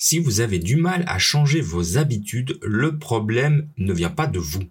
Si vous avez du mal à changer vos habitudes, le problème ne vient pas de vous.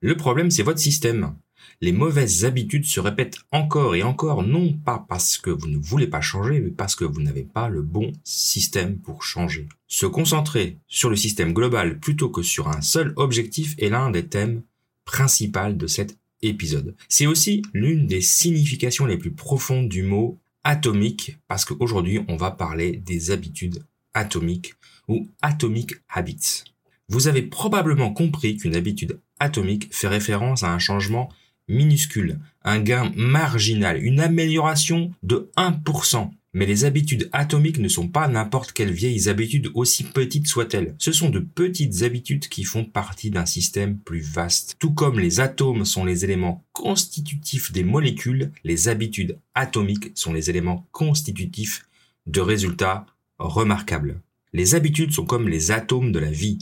Le problème, c'est votre système. Les mauvaises habitudes se répètent encore et encore, non pas parce que vous ne voulez pas changer, mais parce que vous n'avez pas le bon système pour changer. Se concentrer sur le système global plutôt que sur un seul objectif est l'un des thèmes principaux de cet épisode. C'est aussi l'une des significations les plus profondes du mot atomique, parce qu'aujourd'hui on va parler des habitudes atomiques ou atomic habits. Vous avez probablement compris qu'une habitude atomique fait référence à un changement minuscule, un gain marginal, une amélioration de 1%. Mais les habitudes atomiques ne sont pas n'importe quelles vieilles habitudes aussi petites soient-elles. Ce sont de petites habitudes qui font partie d'un système plus vaste. Tout comme les atomes sont les éléments constitutifs des molécules, les habitudes atomiques sont les éléments constitutifs de résultats remarquables. Les habitudes sont comme les atomes de la vie.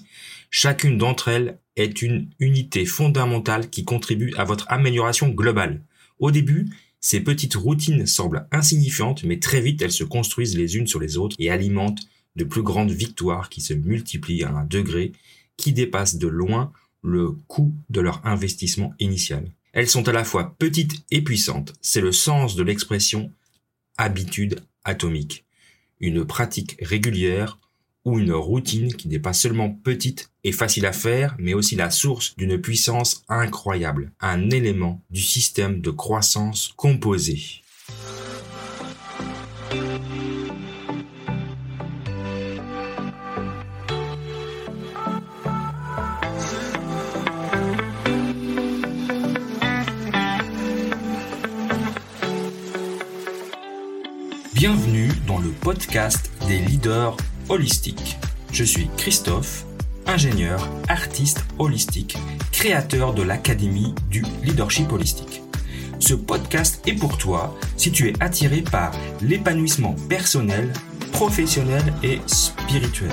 Chacune d'entre elles est une unité fondamentale qui contribue à votre amélioration globale. Au début, ces petites routines semblent insignifiantes, mais très vite elles se construisent les unes sur les autres et alimentent de plus grandes victoires qui se multiplient à un degré qui dépasse de loin le coût de leur investissement initial. Elles sont à la fois petites et puissantes. C'est le sens de l'expression habitude atomique. Une pratique régulière ou une routine qui n'est pas seulement petite et facile à faire, mais aussi la source d'une puissance incroyable, un élément du système de croissance composé. Dans le podcast des leaders holistiques. Je suis Christophe, ingénieur, artiste holistique, créateur de l'Académie du leadership holistique. Ce podcast est pour toi si tu es attiré par l'épanouissement personnel, professionnel et spirituel.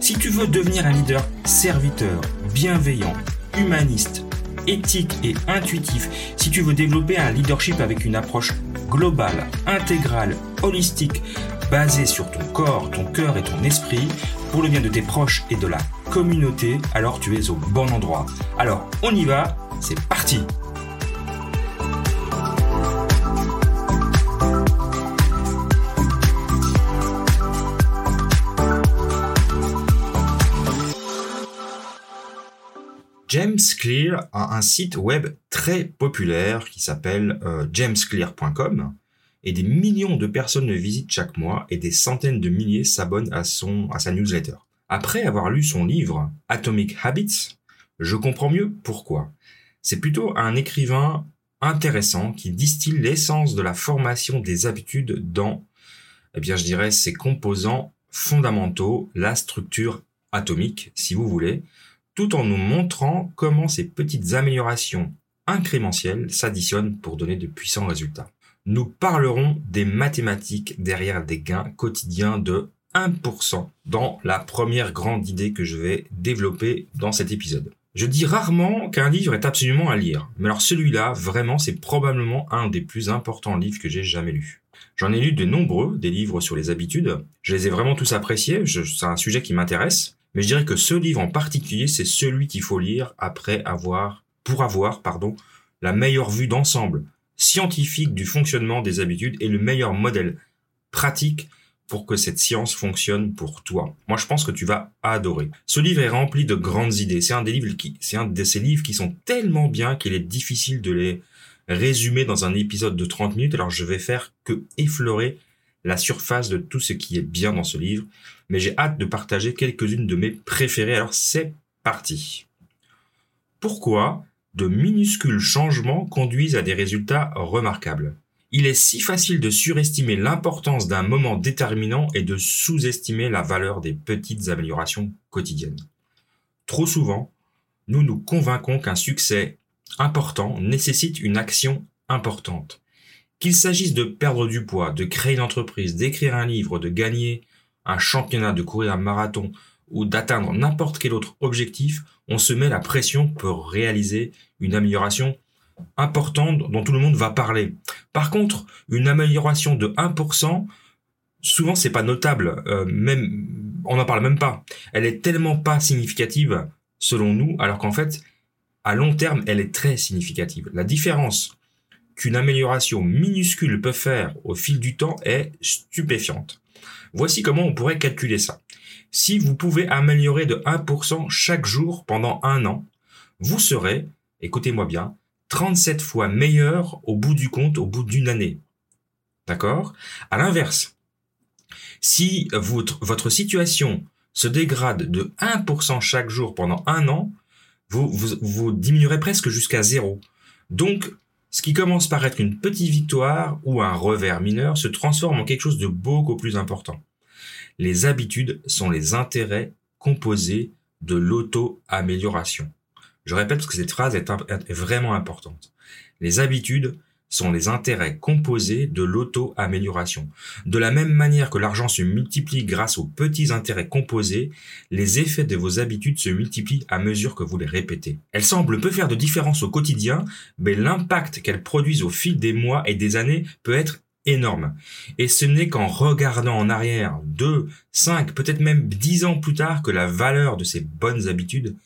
Si tu veux devenir un leader serviteur, bienveillant, humaniste, éthique et intuitif, si tu veux développer un leadership avec une approche globale, intégrale, holistique, basée sur ton corps, ton cœur et ton esprit, pour le bien de tes proches et de la communauté, alors tu es au bon endroit. Alors, on y va, c'est parti James Clear a un site web très populaire qui s'appelle euh, jamesclear.com et des millions de personnes le visitent chaque mois et des centaines de milliers s'abonnent à sa newsletter. Après avoir lu son livre Atomic Habits, je comprends mieux pourquoi. C'est plutôt un écrivain intéressant qui distille l'essence de la formation des habitudes dans, eh bien, je dirais, ses composants fondamentaux, la structure atomique, si vous voulez, tout en nous montrant comment ces petites améliorations incrémentielles s'additionnent pour donner de puissants résultats. Nous parlerons des mathématiques derrière des gains quotidiens de 1% dans la première grande idée que je vais développer dans cet épisode. Je dis rarement qu'un livre est absolument à lire, mais alors celui-là, vraiment, c'est probablement un des plus importants livres que j'ai jamais lus. J'en ai lu de nombreux, des livres sur les habitudes. Je les ai vraiment tous appréciés, c'est un sujet qui m'intéresse. Mais je dirais que ce livre en particulier, c'est celui qu'il faut lire après avoir, pour avoir, pardon, la meilleure vue d'ensemble scientifique du fonctionnement des habitudes et le meilleur modèle pratique pour que cette science fonctionne pour toi. Moi, je pense que tu vas adorer. Ce livre est rempli de grandes idées. C'est un des livres qui, c'est un de ces livres qui sont tellement bien qu'il est difficile de les résumer dans un épisode de 30 minutes. Alors, je vais faire que effleurer la surface de tout ce qui est bien dans ce livre mais j'ai hâte de partager quelques-unes de mes préférées. Alors c'est parti. Pourquoi de minuscules changements conduisent à des résultats remarquables Il est si facile de surestimer l'importance d'un moment déterminant et de sous-estimer la valeur des petites améliorations quotidiennes. Trop souvent, nous nous convainquons qu'un succès important nécessite une action importante. Qu'il s'agisse de perdre du poids, de créer une entreprise, d'écrire un livre, de gagner un championnat, de courir un marathon ou d'atteindre n'importe quel autre objectif, on se met la pression pour réaliser une amélioration importante dont tout le monde va parler. Par contre, une amélioration de 1%, souvent c'est pas notable, euh, même on n'en parle même pas. Elle est tellement pas significative selon nous, alors qu'en fait, à long terme, elle est très significative. La différence qu'une amélioration minuscule peut faire au fil du temps est stupéfiante. Voici comment on pourrait calculer ça. Si vous pouvez améliorer de 1% chaque jour pendant un an, vous serez, écoutez-moi bien, 37 fois meilleur au bout du compte, au bout d'une année. D'accord? À l'inverse, si votre, situation se dégrade de 1% chaque jour pendant un an, vous, vous, vous diminuerez presque jusqu'à zéro. Donc, ce qui commence par être une petite victoire ou un revers mineur se transforme en quelque chose de beaucoup plus important. Les habitudes sont les intérêts composés de l'auto-amélioration. Je répète parce que cette phrase est, est vraiment importante. Les habitudes sont les intérêts composés de l'auto-amélioration. De la même manière que l'argent se multiplie grâce aux petits intérêts composés, les effets de vos habitudes se multiplient à mesure que vous les répétez. Elles semblent peu faire de différence au quotidien, mais l'impact qu'elles produisent au fil des mois et des années peut être énorme. Et ce n'est qu'en regardant en arrière deux, cinq, peut-être même dix ans plus tard que la valeur de ces bonnes habitudes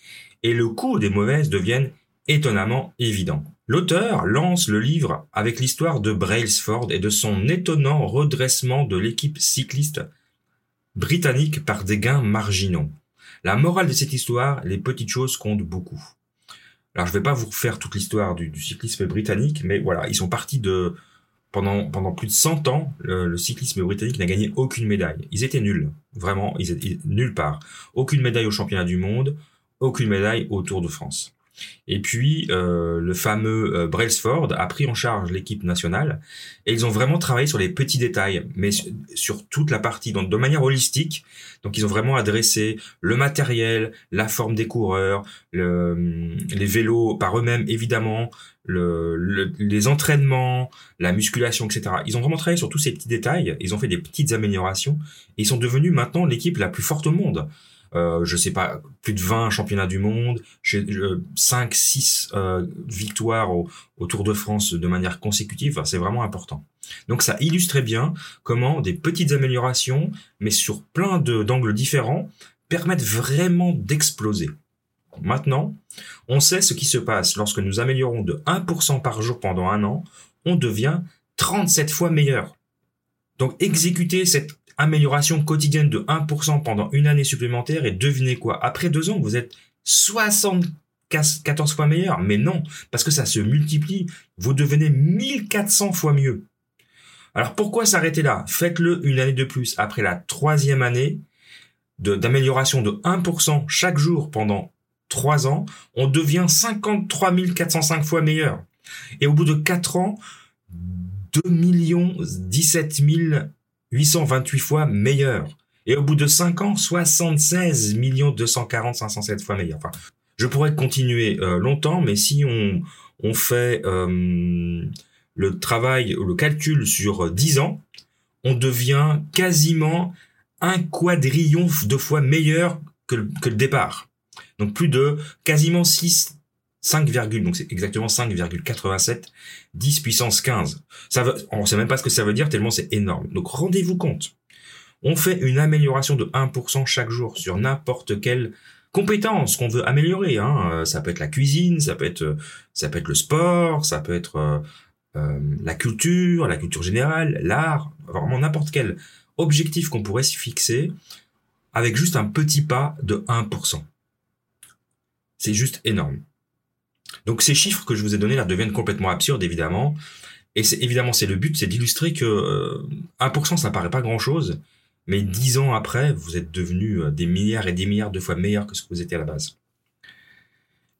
et le coût des mauvaises deviennent étonnamment évidents. L'auteur lance le livre avec l'histoire de Brailsford et de son étonnant redressement de l'équipe cycliste britannique par des gains marginaux. La morale de cette histoire, les petites choses comptent beaucoup. Alors je vais pas vous refaire toute l'histoire du, cyclisme britannique, mais voilà, ils sont partis de pendant pendant plus de 100 ans, le, cyclisme britannique n'a gagné aucune médaille. Ils étaient nuls, vraiment, ils étaient nulle part. Aucune médaille au championnat du monde, aucune médaille au Tour de France. Et puis euh, le fameux euh, Brailsford a pris en charge l'équipe nationale et ils ont vraiment travaillé sur les petits détails, mais sur, toute la partie, donc de manière holistique. Donc ils ont vraiment adressé le matériel, la forme des coureurs, le, les vélos par eux-mêmes évidemment, le, les entraînements, la musculation, etc. Ils ont vraiment travaillé sur tous ces petits détails. Ils ont fait des petites améliorations et ils sont devenus maintenant l'équipe la plus forte au monde euh, je sais pas, plus de 20 championnats du monde, 5, 6 euh, victoires au, Tour de France de manière consécutive, c'est vraiment important. Donc ça illustrait bien comment des petites améliorations, mais sur plein d'angles différents, permettent vraiment d'exploser. Maintenant, on sait ce qui se passe lorsque nous améliorons de 1% par jour pendant un an, on devient 37 fois meilleur. Donc exécuter cette amélioration quotidienne de 1% pendant une année supplémentaire et devinez quoi Après deux ans, vous êtes 74 fois meilleur. Mais non, parce que ça se multiplie. Vous devenez 1400 fois mieux. Alors pourquoi s'arrêter là? Faites-le une année de plus. Après la troisième année d'amélioration de, 1% chaque jour pendant trois ans, on devient 53 405 fois meilleur. Et au bout de quatre ans, 2 17 000 828 fois meilleur. Et au bout de 5 ans, 76 240 507 fois meilleur. Enfin, je pourrais continuer euh, longtemps, mais si on, on fait euh, le travail, le calcul sur 10 ans, on devient quasiment un quadrillion de fois meilleur que le, que le départ. Donc plus de quasiment 6, 5, donc c'est exactement 5,87 10 puissance 15. Ça veut, on sait même pas ce que ça veut dire tellement c'est énorme. Donc rendez-vous compte. On fait une amélioration de 1% chaque jour sur n'importe quelle compétence qu'on veut améliorer. Hein. Euh, ça peut être la cuisine, ça peut être, être le sport, ça peut être euh, euh, la culture, la culture générale, l'art, vraiment n'importe quel objectif qu'on pourrait s'y fixer avec juste un petit pas de 1%. C'est juste énorme. Donc ces chiffres que je vous ai donnés là deviennent complètement absurdes évidemment. Et c'est évidemment c'est le but, c'est d'illustrer que euh, 1% ça paraît pas grand chose, mais 10 ans après, vous êtes devenu euh, des milliards et des milliards de fois meilleur que ce que vous étiez à la base.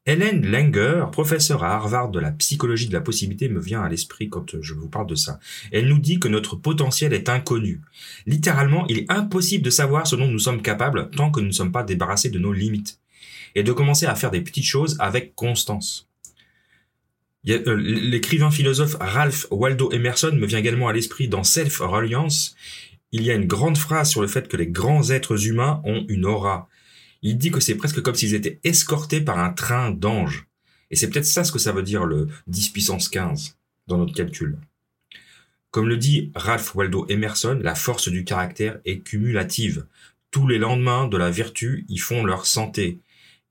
Hélène Langer, professeure à Harvard de la psychologie de la possibilité, me vient à l'esprit quand je vous parle de ça. Elle nous dit que notre potentiel est inconnu. Littéralement, il est impossible de savoir ce dont nous sommes capables tant que nous ne sommes pas débarrassés de nos limites et de commencer à faire des petites choses avec constance. Euh, l'écrivain philosophe Ralph Waldo Emerson me vient également à l'esprit dans Self-Reliance. Il y a une grande phrase sur le fait que les grands êtres humains ont une aura. Il dit que c'est presque comme s'ils étaient escortés par un train d'anges. Et c'est peut-être ça ce que ça veut dire le 10 puissance 15 dans notre calcul. Comme le dit Ralph Waldo Emerson, la force du caractère est cumulative. Tous les lendemains de la vertu y font leur santé.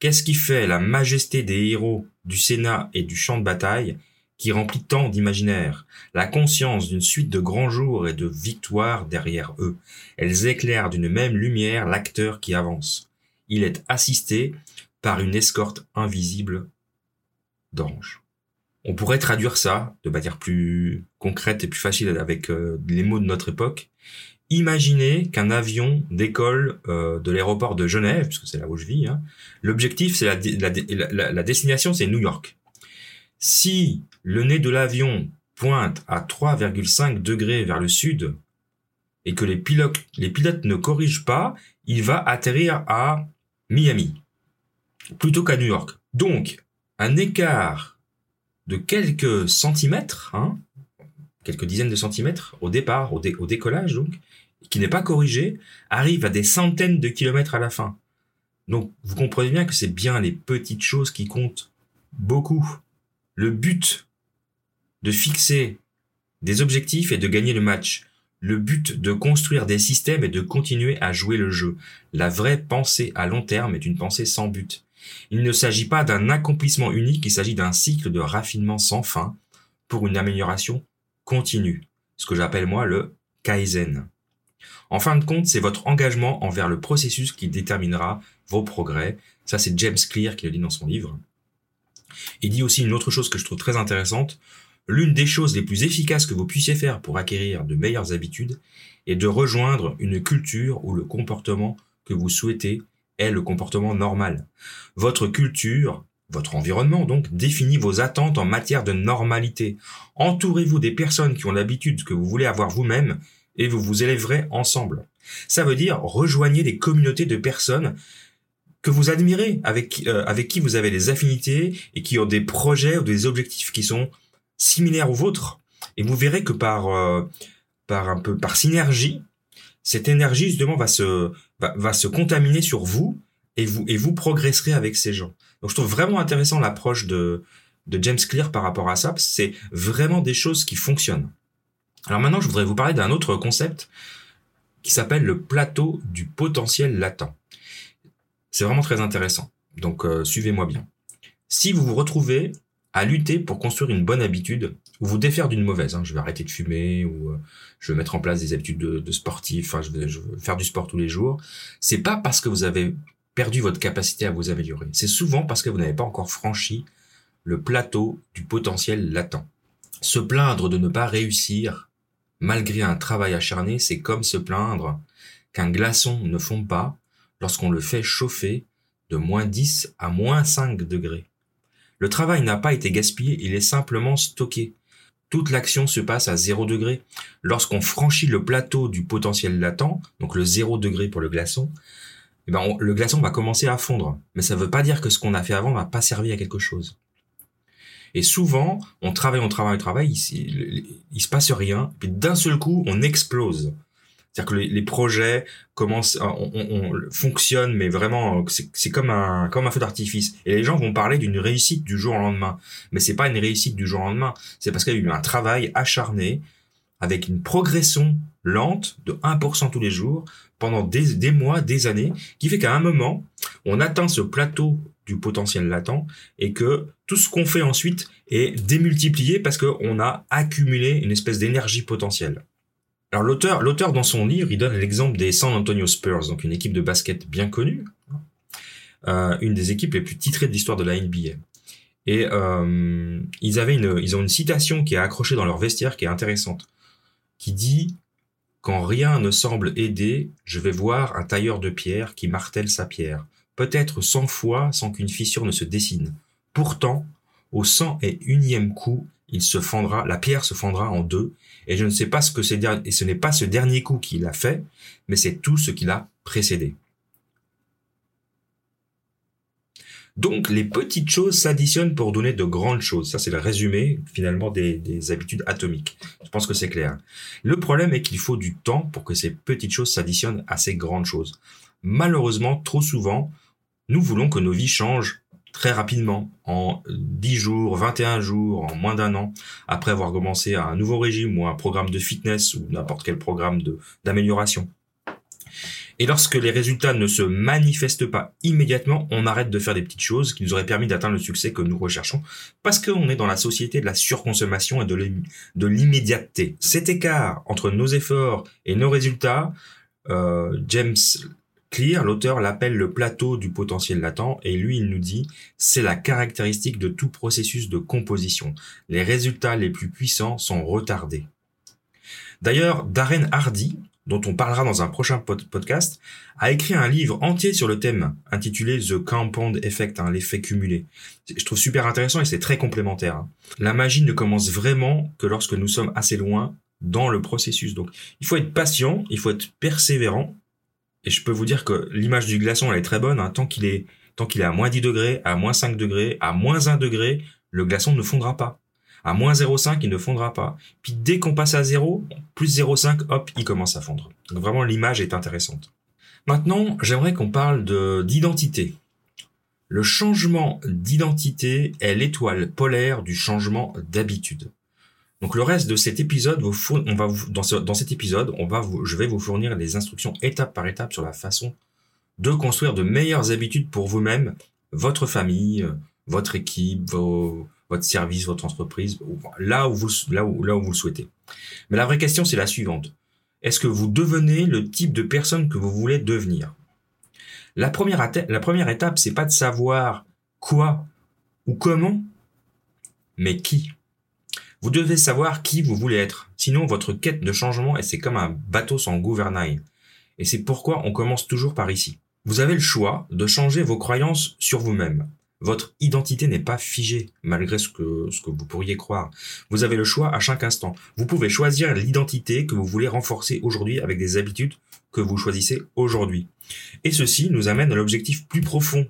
Qu'est-ce qui fait la majesté des héros du Sénat et du champ de bataille qui remplit tant d'imaginaire, la conscience d'une suite de grands jours et de victoires derrière eux. Elles éclairent d'une même lumière l'acteur qui avance. Il est assisté par une escorte invisible d'anges. On pourrait traduire ça de manière plus concrète et plus facile avec euh, les mots de notre époque. Imaginez qu'un avion décolle euh, de l'aéroport de Genève, puisque c'est là où je vis. Hein. L'objectif, la, destination, c'est New York. Si le nez de l'avion pointe à 3,5 degrés vers le sud et que les pilotes, les pilotes ne corrigent pas, il va atterrir à Miami plutôt qu'à New York. Donc, un écart de quelques centimètres, hein, quelques dizaines de centimètres au départ, au, au décollage donc, qui n'est pas corrigé, arrive à des centaines de kilomètres à la fin. Donc vous comprenez bien que c'est bien les petites choses qui comptent beaucoup. Le but de fixer des objectifs et de gagner le match. Le but de construire des systèmes et de continuer à jouer le jeu. La vraie pensée à long terme est une pensée sans but. Il ne s'agit pas d'un accomplissement unique, il s'agit d'un cycle de raffinement sans fin pour une amélioration continue, ce que j'appelle moi le Kaizen. En fin de compte, c'est votre engagement envers le processus qui déterminera vos progrès. Ça, c'est James Clear qui le dit dans son livre. Il dit aussi une autre chose que je trouve très intéressante. L'une des choses les plus efficaces que vous puissiez faire pour acquérir de meilleures habitudes est de rejoindre une culture où le comportement que vous souhaitez est le comportement normal. Votre culture, votre environnement donc, définit vos attentes en matière de normalité. Entourez-vous des personnes qui ont l'habitude que vous voulez avoir vous-même et vous vous élèverez ensemble. Ça veut dire rejoignez des communautés de personnes que vous admirez, avec, euh, avec qui vous avez des affinités et qui ont des projets ou des objectifs qui sont similaires aux vôtres. Et vous verrez que par, euh, par un peu, par synergie, cette énergie justement va se, va, se contaminer sur vous et vous, et vous progresserez avec ces gens. Donc je trouve vraiment intéressant l'approche de, de James Clear par rapport à ça. C'est vraiment des choses qui fonctionnent. Alors maintenant, je voudrais vous parler d'un autre concept qui s'appelle le plateau du potentiel latent. C'est vraiment très intéressant. Donc euh, suivez-moi bien. Si vous vous retrouvez à lutter pour construire une bonne habitude ou vous défaire d'une mauvaise, hein, je vais arrêter de fumer ou euh, je vais mettre en place des habitudes de, sportif, je, faire du sport tous les jours, c'est pas parce que vous avez perdu votre capacité à vous améliorer. C'est souvent parce que vous n'avez pas encore franchi le plateau du potentiel latent. Se plaindre de ne pas réussir malgré un travail acharné, c'est comme se plaindre qu'un glaçon ne fond pas lorsqu'on le fait chauffer de moins 10 à moins 5 degrés. Le travail n'a pas été gaspillé, il est simplement stocké. Toute l'action se passe à 0 degré. Lorsqu'on franchit le plateau du potentiel latent, donc le 0 degré pour le glaçon, eh ben le glaçon va commencer à fondre. Mais ça ne veut pas dire que ce qu'on a fait avant va pas servir à quelque chose. Et souvent, on travaille, on travaille, on travaille, il, il, se passe rien, puis d'un seul coup, on explose. C'est-à-dire que les, projets commencent, on, on, fonctionnent, mais vraiment, c'est comme un comme un feu d'artifice. Et les gens vont parler d'une réussite du jour au lendemain, mais c'est pas une réussite du jour au lendemain. C'est parce qu'il y a eu un travail acharné avec une progression lente de 1% tous les jours pendant des, mois, des années, qui fait qu'à un moment, on atteint ce plateau du potentiel latent et que tout ce qu'on fait ensuite est démultiplié parce qu'on a accumulé une espèce d'énergie potentielle. Alors l'auteur, l'auteur dans son livre, il donne l'exemple des San Antonio Spurs, donc une équipe de basket bien connue, euh, une des équipes les plus titrées de l'histoire de la NBA. Et euh, ils avaient une, ils ont une citation qui est accrochée dans leur vestiaire qui est intéressante, qui dit quand rien ne semble aider, je vais voir un tailleur de pierre qui martèle sa pierre peut-être cent fois sans qu'une fissure ne se dessine. Pourtant, au cent et unième coup, il se fendra, la pierre se fendra en deux, et je ne sais pas ce que c'est, et ce n'est pas ce dernier coup qu'il a fait, mais c'est tout ce qu'il a précédé. Donc, les petites choses s'additionnent pour donner de grandes choses. Ça, c'est le résumé, finalement, des, des, habitudes atomiques. Je pense que c'est clair. Le problème est qu'il faut du temps pour que ces petites choses s'additionnent à ces grandes choses. Malheureusement, trop souvent, nous voulons que nos vies changent très rapidement, en 10 jours, 21 jours, en moins d'un an, après avoir commencé un nouveau régime ou un programme de fitness ou n'importe quel programme d'amélioration. Et lorsque les résultats ne se manifestent pas immédiatement, on arrête de faire des petites choses qui nous auraient permis d'atteindre le succès que nous recherchons, parce qu'on est dans la société de la surconsommation et de l'immédiateté. Cet écart entre nos efforts et nos résultats, euh, James Clear, l'auteur l'appelle le plateau du potentiel latent, et lui il nous dit c'est la caractéristique de tout processus de composition. Les résultats les plus puissants sont retardés. D'ailleurs, Darren Hardy, dont on parlera dans un prochain podcast, a écrit un livre entier sur le thème intitulé The Compound Effect, hein, l'effet cumulé. Je trouve super intéressant et c'est très complémentaire. Hein. La magie ne commence vraiment que lorsque nous sommes assez loin dans le processus. Donc, il faut être patient, il faut être persévérant. Et je peux vous dire que l'image du glaçon, elle est très bonne. Hein. Tant qu'il est, tant qu'il est à moins 10 degrés, à moins 5 degrés, à moins 1 degré, le glaçon ne fondra pas. À moins 0,5, il ne fondra pas. Puis dès qu'on passe à 0, plus 0,5, hop, il commence à fondre. Donc vraiment, l'image est intéressante. Maintenant, j'aimerais qu'on parle d'identité. Le changement d'identité est l'étoile polaire du changement d'habitude. Donc le reste de cet épisode, on va dans, cet épisode, on va je vais vous fournir des instructions étape par étape sur la façon de construire de meilleures habitudes pour vous-même, votre famille, votre équipe, vos, votre service, votre entreprise, là où vous, le souhaitez. Mais la vraie question, c'est la suivante. Est-ce que vous devenez le type de personne que vous voulez devenir? La première, la première étape, c'est pas de savoir quoi ou comment, mais qui. Vous devez savoir qui vous voulez être. Sinon, votre quête de changement, c'est comme un bateau sans gouvernail. Et c'est pourquoi on commence toujours par ici. Vous avez le choix de changer vos croyances sur vous-même. Votre identité n'est pas figée, malgré ce que, ce que vous pourriez croire. Vous avez le choix à chaque instant. Vous pouvez choisir l'identité que vous voulez renforcer aujourd'hui avec des habitudes que vous choisissez aujourd'hui. Et ceci nous amène à l'objectif plus profond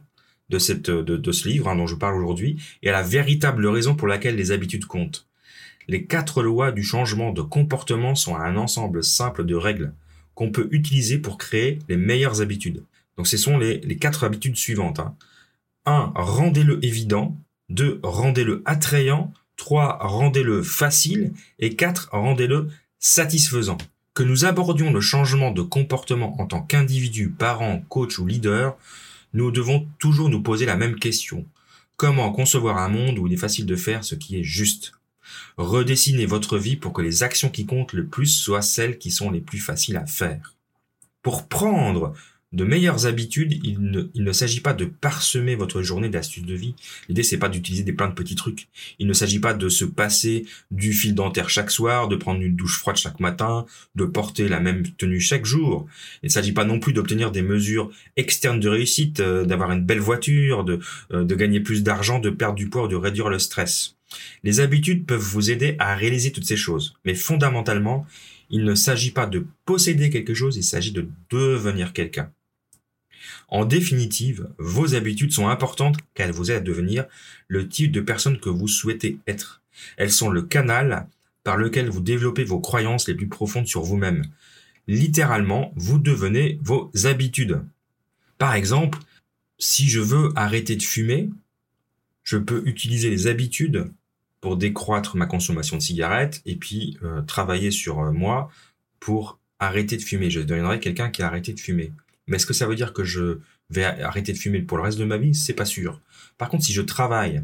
de, cette, de, ce livre hein, dont je parle aujourd'hui et à la véritable raison pour laquelle les habitudes comptent. Les quatre lois du changement de comportement sont un ensemble simple de règles qu'on peut utiliser pour créer les meilleures habitudes. Donc ce sont les, quatre habitudes suivantes. Hein. 1. Rendez-le évident. 2. Rendez-le attrayant. 3. Rendez-le facile. Et 4. Rendez-le satisfaisant. Que nous abordions le changement de comportement en tant qu'individu, parent, coach ou leader, nous devons toujours nous poser la même question. Comment concevoir un monde où il est facile de faire ce qui est juste? Redessinez votre vie pour que les actions qui comptent le plus soient celles qui sont les plus faciles à faire. Pour prendre de meilleures habitudes, il ne, s'agit pas de parsemer votre journée d'astuces de vie. L'idée, c'est pas d'utiliser des plein de petits trucs. Il ne s'agit pas de se passer du fil dentaire chaque soir, de prendre une douche froide chaque matin, de porter la même tenue chaque jour. Il ne s'agit pas non plus d'obtenir des mesures externes de réussite, euh, d'avoir une belle voiture, de, euh, de gagner plus d'argent, de perdre du poids ou de réduire le stress. Les habitudes peuvent vous aider à réaliser toutes ces choses. Mais fondamentalement, il ne s'agit pas de posséder quelque chose, il s'agit de devenir quelqu'un. En définitive, vos habitudes sont importantes car elles vous aident à devenir le type de personne que vous souhaitez être. Elles sont le canal par lequel vous développez vos croyances les plus profondes sur vous-même. Littéralement, vous devenez vos habitudes. Par exemple, si je veux arrêter de fumer, je peux utiliser les habitudes pour décroître ma consommation de cigarettes et puis euh, travailler sur euh, moi pour arrêter de fumer. Je deviendrai quelqu'un qui a arrêté de fumer. Mais est-ce que ça veut dire que je vais arrêter de fumer pour le reste de ma vie? C'est pas sûr. Par contre, si je travaille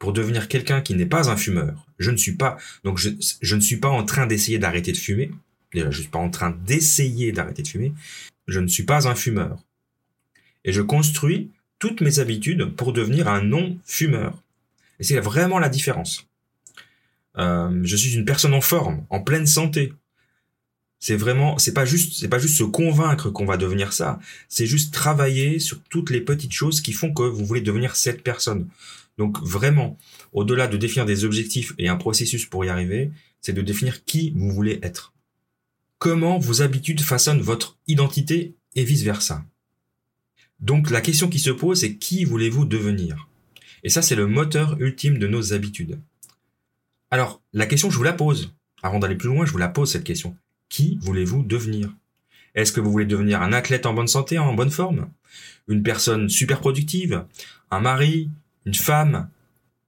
pour devenir quelqu'un qui n'est pas un fumeur, je ne suis pas donc je, ne suis pas en train d'essayer d'arrêter de fumer. je suis pas en train d'essayer d'arrêter de fumer. Je ne suis pas un fumeur. Et je construis toutes mes habitudes pour devenir un non-fumeur. Et c'est vraiment la différence. Euh, je suis une personne en forme, en pleine santé. C'est vraiment, c'est pas juste, c'est pas juste se convaincre qu'on va devenir ça. C'est juste travailler sur toutes les petites choses qui font que vous voulez devenir cette personne. Donc vraiment, au-delà de définir des objectifs et un processus pour y arriver, c'est de définir qui vous voulez être. Comment vos habitudes façonnent votre identité et vice versa. Donc la question qui se pose, c'est qui voulez-vous devenir? Et ça, c'est le moteur ultime de nos habitudes. Alors, la question, je vous la pose. Avant d'aller plus loin, je vous la pose cette question. Qui voulez-vous devenir? Est-ce que vous voulez devenir un athlète en bonne santé, en bonne forme? Une personne super productive? Un mari? Une femme?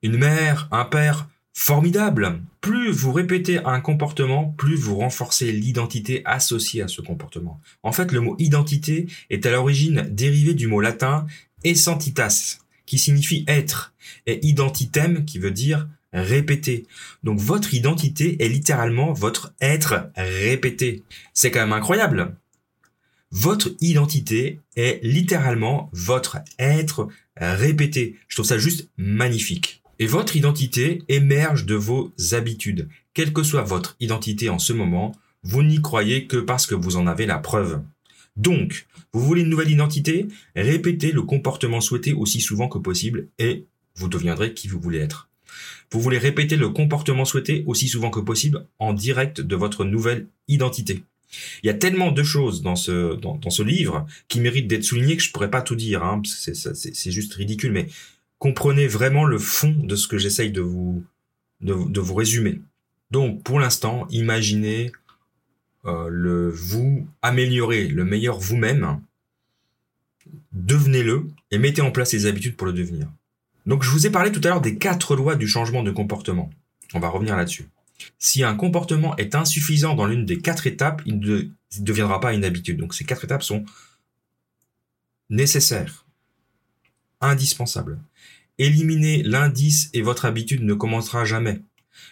Une mère? Un père? Formidable. Plus vous répétez un comportement, plus vous renforcez l'identité associée à ce comportement. En fait, le mot identité est à l'origine dérivé du mot latin essentitas, qui signifie être, et identitem, qui veut dire répéter. Donc votre identité est littéralement votre être répété. C'est quand même incroyable. Votre identité est littéralement votre être répété. Je trouve ça juste magnifique. Et votre identité émerge de vos habitudes. Quelle que soit votre identité en ce moment, vous n'y croyez que parce que vous en avez la preuve. Donc, vous voulez une nouvelle identité? Répétez le comportement souhaité aussi souvent que possible et vous deviendrez qui vous voulez être. Vous voulez répéter le comportement souhaité aussi souvent que possible en direct de votre nouvelle identité. Il y a tellement de choses dans ce, dans, livre qui méritent d'être soulignées que je pourrais pas tout dire. Hein, c'est juste ridicule, mais comprenez vraiment le fond de ce que j'essaye de vous, de, vous résumer. Donc, pour l'instant, imaginez euh, le vous améliorer, le meilleur vous-même. Devenez-le et mettez en place les habitudes pour le devenir. Donc, je vous ai parlé tout à l'heure des quatre lois du changement de comportement. On va revenir là-dessus. Si un comportement est insuffisant dans l'une des quatre étapes, il ne deviendra pas une habitude. Donc, ces quatre étapes sont nécessaires, indispensables. Éliminez l'indice et votre habitude ne commencera jamais.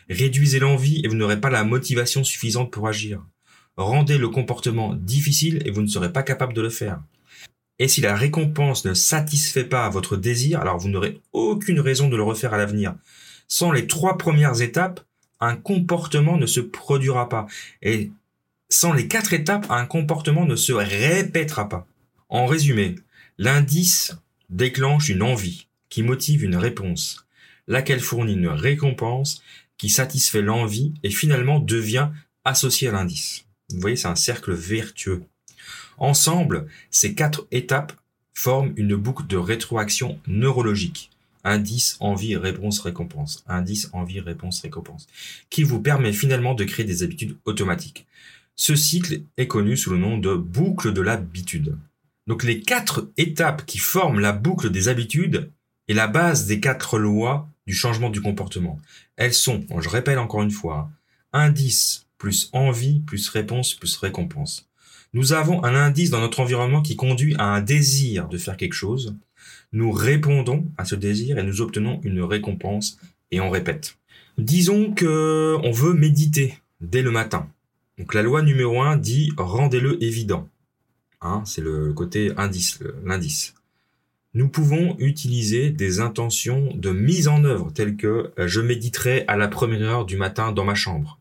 Réduisez l'envie et vous n'aurez pas la motivation suffisante pour agir. Rendez le comportement difficile et vous ne serez pas capable de le faire. Et si la récompense ne satisfait pas votre désir, alors vous n'aurez aucune raison de le refaire à l'avenir. Sans les trois premières étapes, un comportement ne se produira pas. Et sans les quatre étapes, un comportement ne se répétera pas. En résumé, l'indice déclenche une envie qui motive une réponse, laquelle fournit une récompense qui satisfait l'envie et finalement devient associée à l'indice. Vous voyez, c'est un cercle vertueux. Ensemble, ces quatre étapes forment une boucle de rétroaction neurologique. Indice, envie, réponse, récompense. Indice, envie, réponse, récompense. Qui vous permet finalement de créer des habitudes automatiques. Ce cycle est connu sous le nom de boucle de l'habitude. Donc les quatre étapes qui forment la boucle des habitudes est la base des quatre lois du changement du comportement. Elles sont, je répète encore une fois, indice plus envie plus réponse plus récompense. Nous avons un indice dans notre environnement qui conduit à un désir de faire quelque chose. Nous répondons à ce désir et nous obtenons une récompense et on répète. Disons que on veut méditer dès le matin. Donc la loi numéro 1 dit rendez-le évident. Hein, c'est le côté indice, l'indice nous pouvons utiliser des intentions de mise en œuvre telles que euh, je méditerai à la première heure du matin dans ma chambre.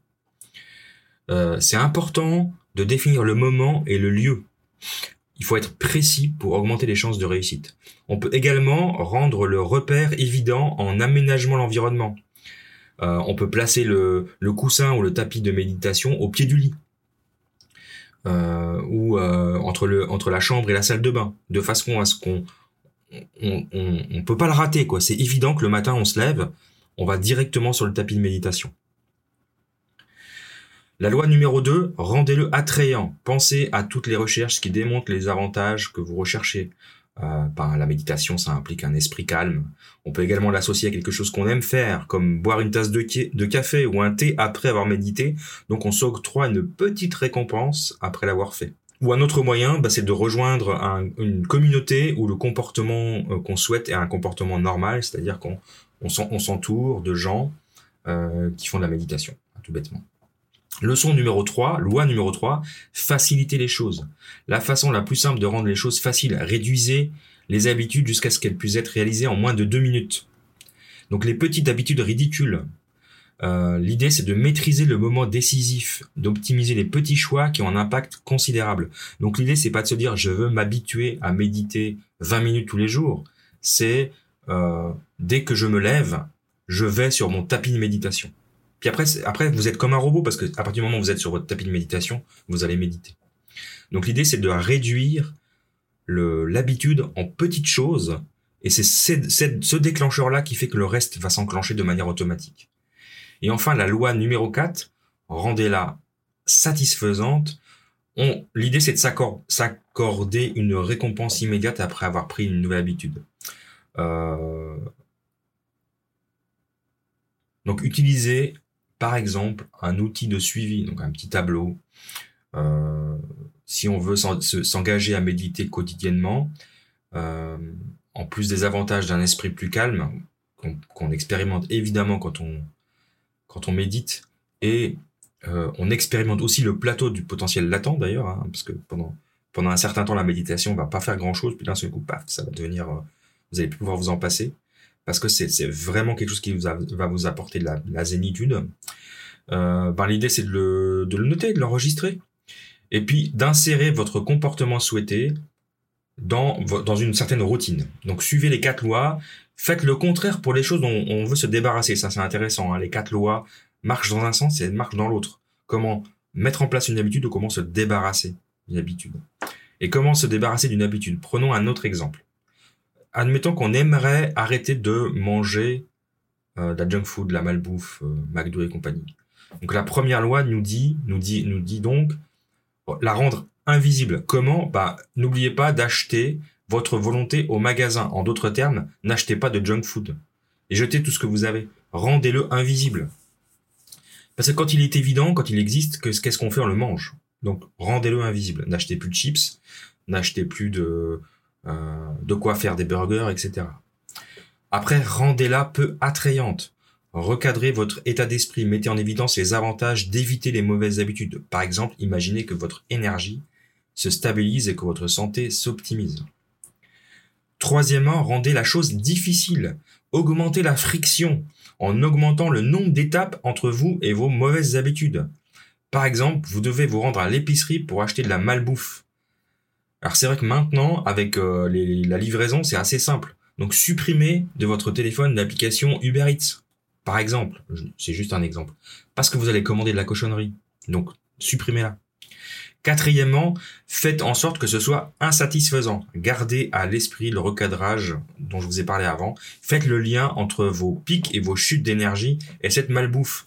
Euh, c'est important de définir le moment et le lieu. Il faut être précis pour augmenter les chances de réussite. On peut également rendre le repère évident en aménagement l'environnement. Euh, on peut placer le, coussin ou le tapis de méditation au pied du lit. ou entre, le, entre la chambre et la salle de bain, de façon à ce qu'on on, on, peut pas le rater, quoi. C'est évident que le matin, on se lève, on va directement sur le tapis de méditation. La loi numéro 2, rendez-le attrayant. Pensez à toutes les recherches qui démontrent les avantages que vous recherchez. Euh, la méditation, ça implique un esprit calme. On peut également l'associer à quelque chose qu'on aime faire, comme boire une tasse de, café ou un thé après avoir médité. Donc on s'octroie une petite récompense après l'avoir fait. Ou un autre moyen, bah, c'est de rejoindre une communauté où le comportement euh, qu'on souhaite est un comportement normal, c'est-à-dire qu'on on, s'entoure de gens euh, qui font de la méditation, tout bêtement. Leçon numéro 3, loi numéro 3, faciliter les choses. La façon la plus simple de rendre les choses faciles, réduisez les habitudes jusqu'à ce qu'elles puissent être réalisées en moins de deux minutes. Donc les petites habitudes ridicules euh, l'idée, c'est de maîtriser le moment décisif, d'optimiser les petits choix qui ont un impact considérable. Donc l'idée, c'est pas de se dire je veux m'habituer à méditer 20 minutes tous les jours. C'est euh, dès que je me lève, je vais sur mon tapis de méditation. Puis après, après, vous êtes comme un robot parce que à partir du moment où vous êtes sur votre tapis de méditation, vous allez méditer. Donc l'idée, c'est de réduire l'habitude en petites choses et c'est ce déclencheur-là qui fait que le reste va s'enclencher de manière automatique. Et enfin, la loi numéro 4, rendez-la satisfaisante. L'idée, c'est de s'accorder une récompense immédiate après avoir pris une nouvelle habitude. Euh, Donc utilisez par exemple un outil de suivi, donc un petit tableau. Euh, si on veut s'engager à méditer quotidiennement, euh, en plus des avantages d'un esprit plus calme, qu'on expérimente évidemment quand on, quand on médite, et euh, on expérimente aussi le plateau du potentiel latent d'ailleurs, hein, parce que pendant, pendant un certain temps, la méditation va pas faire grand-chose, puis d'un seul coup, paf, ça va devenir, vous allez pouvoir vous en passer, parce que c'est vraiment quelque chose qui vous va vous apporter de la zénitude. Euh, ben, L'idée, c'est de le, de le noter, de l'enregistrer, et puis d'insérer votre comportement souhaité dans, dans une certaine routine. Donc suivez les quatre lois, faites le contraire pour les choses dont on veut se débarrasser. Ça, c'est intéressant. Hein. Les quatre lois marchent dans un sens et marchent dans l'autre. Comment mettre en place une habitude ou comment se débarrasser d'une habitude. Et comment se débarrasser d'une habitude? Prenons un autre exemple. Admettons qu'on aimerait arrêter de manger euh, de la junk food, de la malbouffe, euh, McDo et compagnie. Donc la première loi nous dit, nous dit, nous dit donc la rendre invisible. Comment? Bah, n'oubliez pas d'acheter votre volonté au magasin. En d'autres termes, n'achetez pas de junk food et jetez tout ce que vous avez. Rendez-le invisible. Parce que quand il est évident, quand il existe, qu'est-ce qu'on fait? On le mange. Donc rendez-le invisible. N'achetez plus de chips, n'achetez plus de euh, de quoi faire des burgers, etc. Après, rendez-la peu attrayante. Recadrez votre état d'esprit, mettez en évidence les avantages d'éviter les mauvaises habitudes. Par exemple, imaginez que votre énergie se stabilise et que votre santé s'optimise. Troisièmement, rendez la chose difficile. Augmentez la friction en augmentant le nombre d'étapes entre vous et vos mauvaises habitudes. Par exemple, vous devez vous rendre à l'épicerie pour acheter de la malbouffe. Alors c'est vrai que maintenant, avec euh, la livraison, c'est assez simple. Donc supprimez de votre téléphone l'application Uber Eats. Par exemple, c'est juste un exemple. Parce que vous allez commander de la cochonnerie. Donc supprimez-la. Quatrièmement, faites en sorte que ce soit insatisfaisant. Gardez à l'esprit le recadrage dont je vous ai parlé avant. Faites le lien entre vos pics et vos chutes d'énergie et cette malbouffe.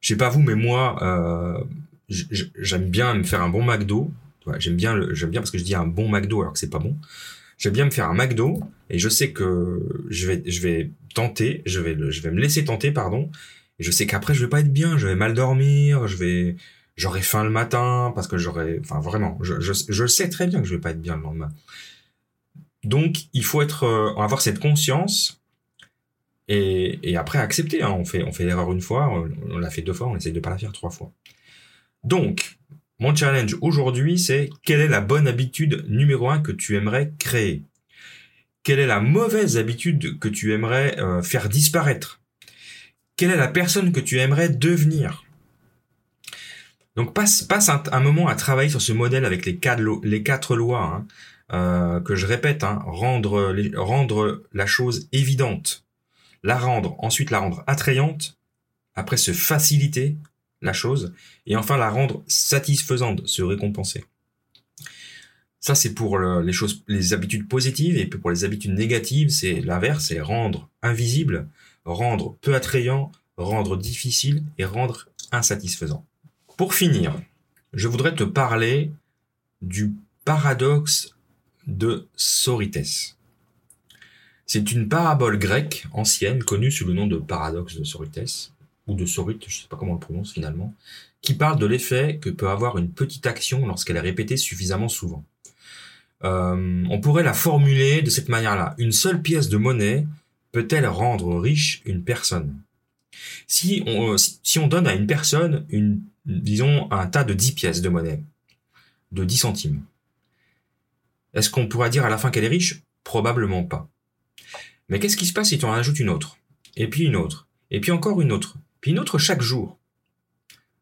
Je sais pas vous, mais moi, euh, j'aime bien me faire un bon McDo. J'aime bien, parce que je dis un bon McDo alors que c'est pas bon. J'aime bien me faire un McDo et je sais que je vais, je vais tenter, je vais, me laisser tenter, pardon. Et je sais qu'après je vais pas être bien, je vais mal dormir, je vais, j'aurai faim le matin parce que j'aurais, enfin vraiment, je, sais très bien que je vais pas être bien le lendemain. Donc il faut être, euh, avoir cette conscience et, après accepter. Hein. On fait, l'erreur une fois, on, on l'a fait deux fois, on essaye de pas la faire trois fois. Donc mon challenge aujourd'hui, c'est quelle est la bonne habitude numéro un que tu aimerais créer? Quelle est la mauvaise habitude que tu aimerais euh, faire disparaître? Quelle est la personne que tu aimerais devenir? Donc passe, un, moment à travailler sur ce modèle avec les quatre, les quatre lois hein, euh, que je répète, hein, rendre, rendre la chose évidente, la rendre, ensuite la rendre attrayante, après se faciliter la chose, et enfin la rendre satisfaisante, se récompenser. Ça c'est pour les choses, les habitudes positives, et pour les habitudes négatives, c'est l'inverse, c'est rendre invisible, rendre peu attrayant, rendre difficile et rendre insatisfaisant. Pour finir, je voudrais te parler du paradoxe de Sorites. C'est une parabole grecque ancienne connue sous le nom de paradoxe de Sorites, ou de Sorite, je ne sais pas comment on le prononce finalement, qui parle de l'effet que peut avoir une petite action lorsqu'elle est répétée suffisamment souvent. Euh, on pourrait la formuler de cette manière-là. Une seule pièce de monnaie peut-elle rendre riche une personne? Si on, si on donne à une personne disons, un tas de 10 pièces de monnaie, de 10 centimes. Est-ce qu'on pourra dire à la fin qu'elle est riche? Probablement pas. Mais qu'est-ce qui se passe si tu en ajoutes une autre? Et puis une autre Et puis encore une autre Puis une autre chaque jour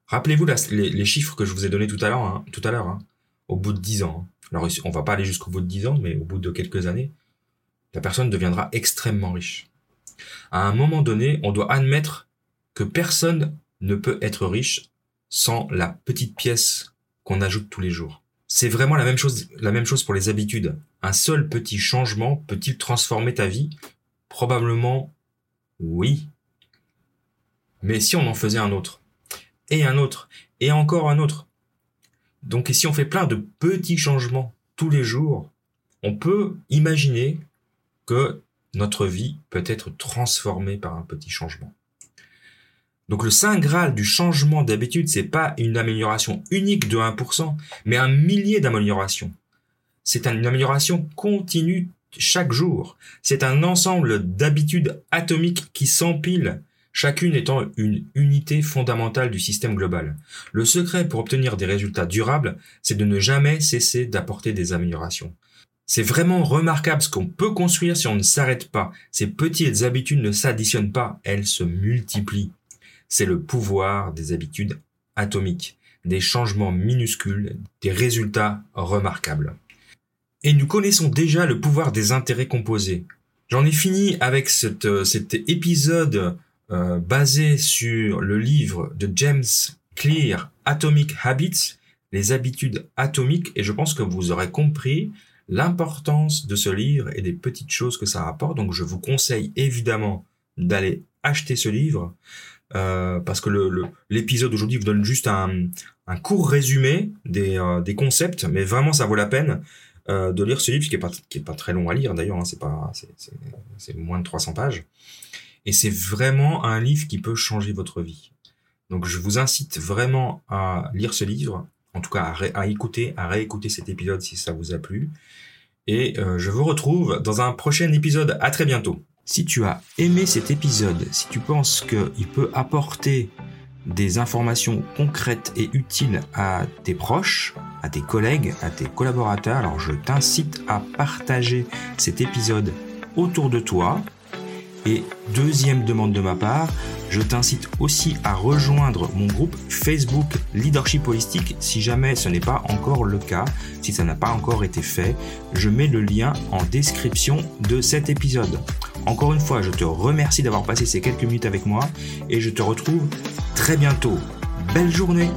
Rappelez-vous les, chiffres que je vous ai donnés tout à l'heure, hein, hein, au bout de 10 ans. Hein. Alors on va pas aller jusqu'au bout de 10 ans, mais au bout de quelques années, la personne deviendra extrêmement riche. À un moment donné, on doit admettre que personne ne peut être riche sans la petite pièce qu'on ajoute tous les jours. C'est vraiment la même chose, la même chose pour les habitudes. Un seul petit changement peut-il transformer ta vie? Probablement oui. Mais si on en faisait un autre, et un autre, et encore un autre? Donc si on fait plein de petits changements tous les jours, on peut imaginer que notre vie peut être transformée par un petit changement. Donc le saint graal du changement d'habitude, c'est pas une amélioration unique de 1%, mais un millier d'améliorations. C'est une amélioration continue chaque jour. C'est un ensemble d'habitudes atomiques qui s'empilent, chacune étant une unité fondamentale du système global. Le secret pour obtenir des résultats durables, c'est de ne jamais cesser d'apporter des améliorations. C'est vraiment remarquable ce qu'on peut construire si on ne s'arrête pas. Ces petites habitudes ne s'additionnent pas, elles se multiplient. C'est le pouvoir des habitudes atomiques, des changements minuscules, des résultats remarquables. Et nous connaissons déjà le pouvoir des intérêts composés. J'en ai fini avec euh, cet épisode euh, basé sur le livre de James Clear, Atomic Habits, les habitudes atomiques, et je pense que vous aurez compris l'importance de ce livre et des petites choses que ça rapporte. Donc je vous conseille évidemment d'aller acheter ce livre. Euh, parce que l'épisode aujourd'hui vous donne juste un, court résumé des, des concepts, mais vraiment ça vaut la peine. Euh, de lire ce livre, qui est pas, qui est pas très long à lire d'ailleurs, hein, c'est pas, c'est moins de 300 pages. Et c'est vraiment un livre qui peut changer votre vie. Donc je vous incite vraiment à lire ce livre, en tout cas à, écouter, à réécouter cet épisode si ça vous a plu. Et euh, je vous retrouve dans un prochain épisode. À très bientôt. Si tu as aimé cet épisode, si tu penses qu'il peut apporter des informations concrètes et utiles à tes proches, à tes collègues, à tes collaborateurs, alors je t'incite à partager cet épisode autour de toi. Et deuxième demande de ma part, je t'incite aussi à rejoindre mon groupe Facebook Leadership Holistique si jamais ce n'est pas encore le cas, si ça n'a pas encore été fait. Je mets le lien en description de cet épisode. Encore une fois, je te remercie d'avoir passé ces quelques minutes avec moi et je te retrouve très bientôt. Belle journée